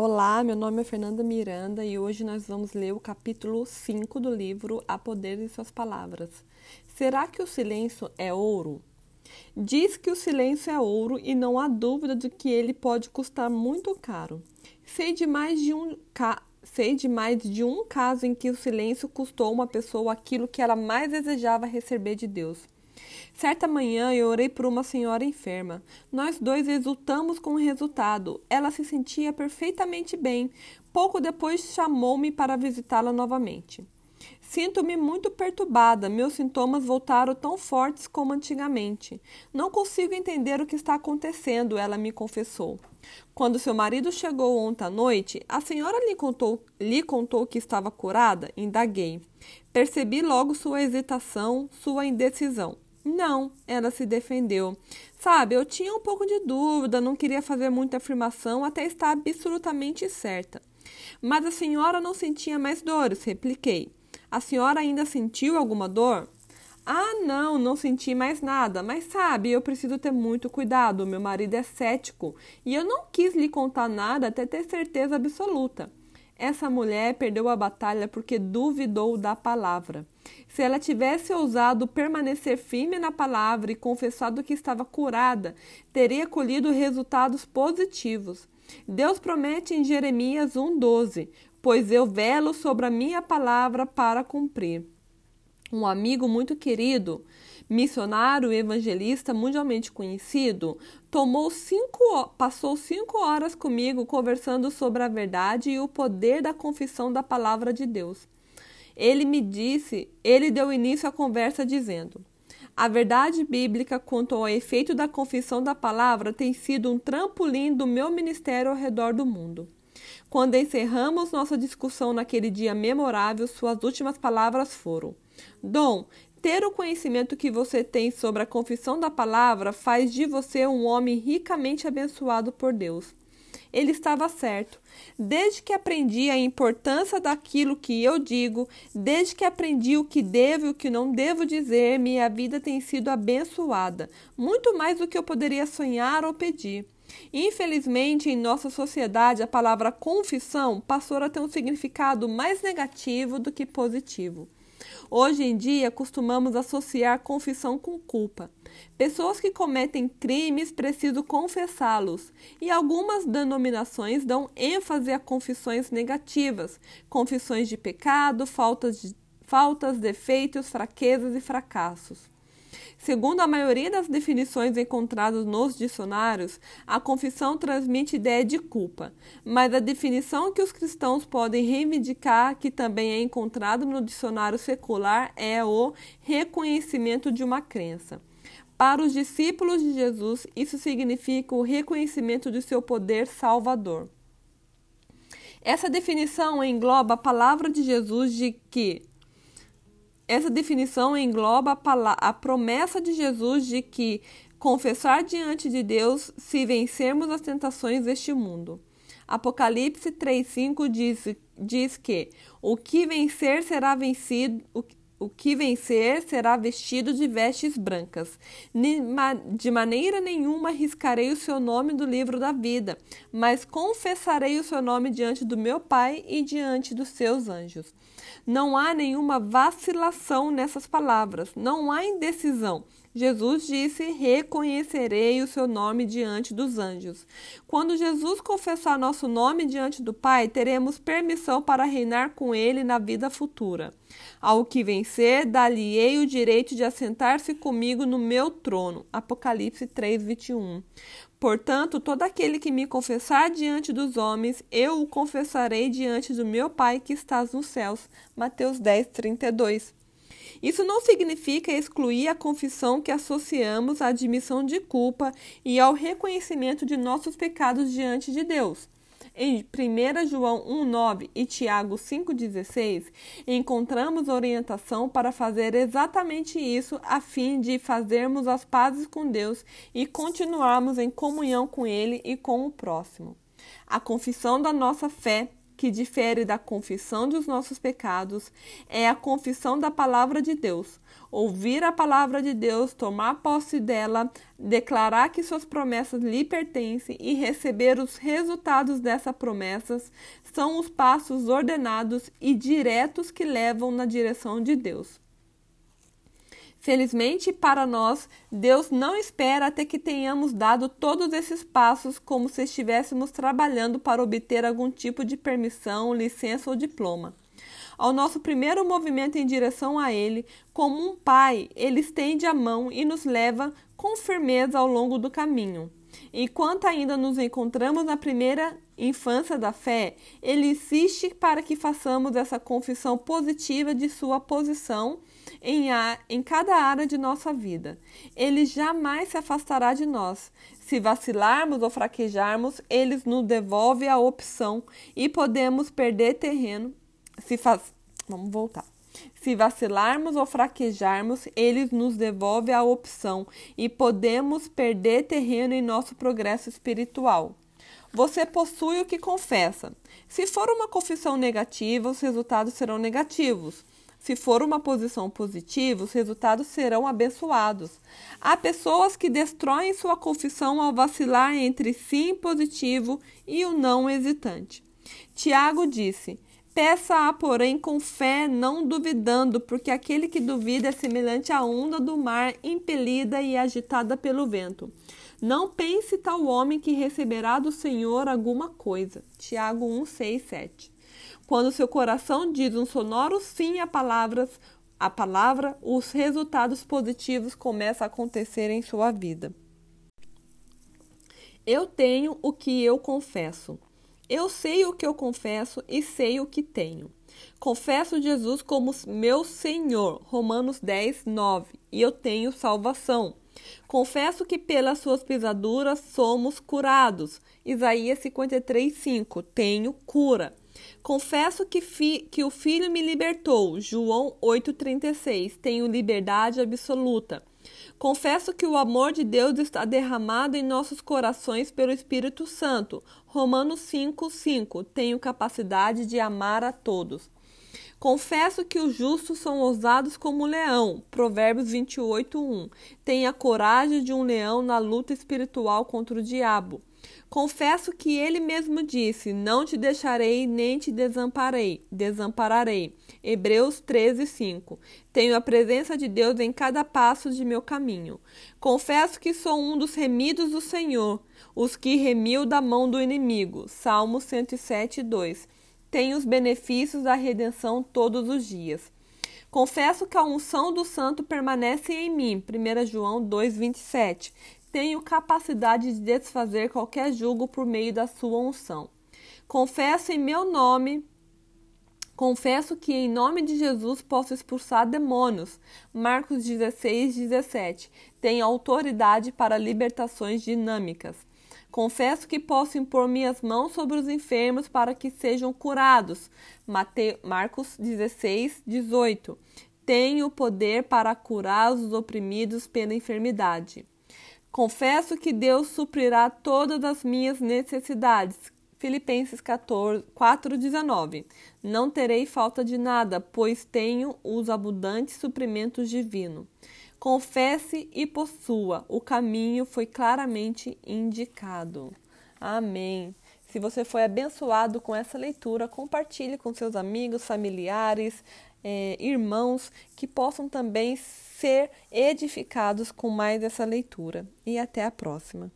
Olá, meu nome é Fernanda Miranda e hoje nós vamos ler o capítulo 5 do livro A Poder de Suas Palavras. Será que o silêncio é ouro? Diz que o silêncio é ouro e não há dúvida de que ele pode custar muito caro. Sei de mais de um, ca... Sei de mais de um caso em que o silêncio custou uma pessoa aquilo que ela mais desejava receber de Deus. Certa manhã eu orei por uma senhora enferma. Nós dois exultamos com o resultado. Ela se sentia perfeitamente bem. Pouco depois chamou-me para visitá-la novamente. Sinto-me muito perturbada. Meus sintomas voltaram tão fortes como antigamente. Não consigo entender o que está acontecendo, ela me confessou. Quando seu marido chegou ontem à noite, a senhora lhe contou, lhe contou que estava curada? Indaguei. Percebi logo sua hesitação, sua indecisão. Não, ela se defendeu. Sabe, eu tinha um pouco de dúvida, não queria fazer muita afirmação até estar absolutamente certa. Mas a senhora não sentia mais dores, repliquei. A senhora ainda sentiu alguma dor? Ah, não, não senti mais nada, mas sabe, eu preciso ter muito cuidado. Meu marido é cético e eu não quis lhe contar nada até ter certeza absoluta. Essa mulher perdeu a batalha porque duvidou da palavra. Se ela tivesse ousado permanecer firme na palavra e confessado que estava curada, teria colhido resultados positivos. Deus promete em Jeremias 1,12: Pois eu velo sobre a minha palavra para cumprir. Um amigo muito querido missionário evangelista mundialmente conhecido, tomou cinco, passou cinco horas comigo conversando sobre a verdade e o poder da confissão da palavra de Deus. Ele me disse, ele deu início à conversa dizendo: a verdade bíblica quanto ao efeito da confissão da palavra tem sido um trampolim do meu ministério ao redor do mundo. Quando encerramos nossa discussão naquele dia memorável, suas últimas palavras foram: Dom, ter o conhecimento que você tem sobre a confissão da palavra faz de você um homem ricamente abençoado por Deus. Ele estava certo. Desde que aprendi a importância daquilo que eu digo, desde que aprendi o que devo e o que não devo dizer, minha vida tem sido abençoada, muito mais do que eu poderia sonhar ou pedir. Infelizmente, em nossa sociedade, a palavra confissão passou a ter um significado mais negativo do que positivo. Hoje em dia, costumamos associar confissão com culpa. Pessoas que cometem crimes precisam confessá-los, e algumas denominações dão ênfase a confissões negativas, confissões de pecado, faltas, de, faltas defeitos, fraquezas e fracassos. Segundo a maioria das definições encontradas nos dicionários, a confissão transmite ideia de culpa, mas a definição que os cristãos podem reivindicar, que também é encontrada no dicionário secular, é o reconhecimento de uma crença. Para os discípulos de Jesus, isso significa o reconhecimento de seu poder salvador. Essa definição engloba a palavra de Jesus de que essa definição engloba a, promessa de Jesus de que confessar diante de Deus se vencermos as tentações deste mundo. Apocalipse 3,5 diz, diz que o que vencer será vencido, o, que vencer será vestido de vestes brancas. De maneira nenhuma riscarei o seu nome do livro da vida, mas confessarei o seu nome diante do meu Pai e diante dos seus anjos. Não há nenhuma vacilação nessas palavras, não há indecisão. Jesus disse: Reconhecerei o seu nome diante dos anjos. Quando Jesus confessar nosso nome diante do Pai, teremos permissão para reinar com Ele na vida futura. Ao que vencer, dar-lhe-ei o direito de assentar-se comigo no meu trono. Apocalipse 3, 21. Portanto, todo aquele que me confessar diante dos homens, eu o confessarei diante do meu Pai que estás nos céus. Mateus 10, 32. Isso não significa excluir a confissão que associamos à admissão de culpa e ao reconhecimento de nossos pecados diante de Deus. Em 1 João 1,9 e Tiago 5,16, encontramos orientação para fazer exatamente isso, a fim de fazermos as pazes com Deus e continuarmos em comunhão com Ele e com o próximo. A confissão da nossa fé que difere da confissão dos nossos pecados, é a confissão da palavra de Deus. Ouvir a palavra de Deus, tomar posse dela, declarar que suas promessas lhe pertencem e receber os resultados dessas promessas são os passos ordenados e diretos que levam na direção de Deus. Felizmente para nós, Deus não espera até que tenhamos dado todos esses passos como se estivéssemos trabalhando para obter algum tipo de permissão, licença ou diploma. Ao nosso primeiro movimento em direção a Ele, como um pai, Ele estende a mão e nos leva com firmeza ao longo do caminho. Enquanto ainda nos encontramos na primeira infância da fé, ele insiste para que façamos essa confissão positiva de sua posição em, a, em cada área de nossa vida. Ele jamais se afastará de nós. Se vacilarmos ou fraquejarmos, ele nos devolve a opção e podemos perder terreno. Se faz... Vamos voltar. Se vacilarmos ou fraquejarmos, ele nos devolve a opção e podemos perder terreno em nosso progresso espiritual. Você possui o que confessa. Se for uma confissão negativa, os resultados serão negativos. Se for uma posição positiva, os resultados serão abençoados. Há pessoas que destroem sua confissão ao vacilar entre sim positivo e o não hesitante. Tiago disse: Peça-a, porém, com fé, não duvidando, porque aquele que duvida é semelhante à onda do mar, impelida e agitada pelo vento. Não pense tal homem que receberá do Senhor alguma coisa. Tiago 1, 6, 7. Quando seu coração diz um sonoro sim a palavras, a palavra, os resultados positivos começam a acontecer em sua vida. Eu tenho o que eu confesso. Eu sei o que eu confesso e sei o que tenho. Confesso Jesus como meu Senhor. Romanos 10, 9. E eu tenho salvação. Confesso que pelas suas pisaduras somos curados. Isaías 53, 5. Tenho cura. Confesso que, fi, que o Filho me libertou. João 8,36. Tenho liberdade absoluta. Confesso que o amor de Deus está derramado em nossos corações pelo Espírito Santo. Romanos 5, 5. Tenho capacidade de amar a todos. Confesso que os justos são ousados como leão. Provérbios 28, 1. Tenha coragem de um leão na luta espiritual contra o diabo. Confesso que ele mesmo disse: Não te deixarei nem te desamparei, desampararei. Hebreus 13, 5. Tenho a presença de Deus em cada passo de meu caminho. Confesso que sou um dos remidos do Senhor, os que remiu da mão do inimigo. Salmo 107, 2. Tenho os benefícios da redenção todos os dias. Confesso que a unção do santo permanece em mim. 1 João 2:27 tenho capacidade de desfazer qualquer julgo por meio da sua unção. Confesso em meu nome, confesso que em nome de Jesus posso expulsar demônios. Marcos 16, 17. Tenho autoridade para libertações dinâmicas. Confesso que posso impor minhas mãos sobre os enfermos para que sejam curados. Mate... Marcos 16, 18. Tenho poder para curar os oprimidos pela enfermidade. Confesso que Deus suprirá todas as minhas necessidades. Filipenses 4,19 Não terei falta de nada, pois tenho os abundantes suprimentos divinos. Confesse e possua, o caminho foi claramente indicado. Amém. Se você foi abençoado com essa leitura, compartilhe com seus amigos, familiares, é, irmãos que possam também ser edificados com mais essa leitura. E até a próxima.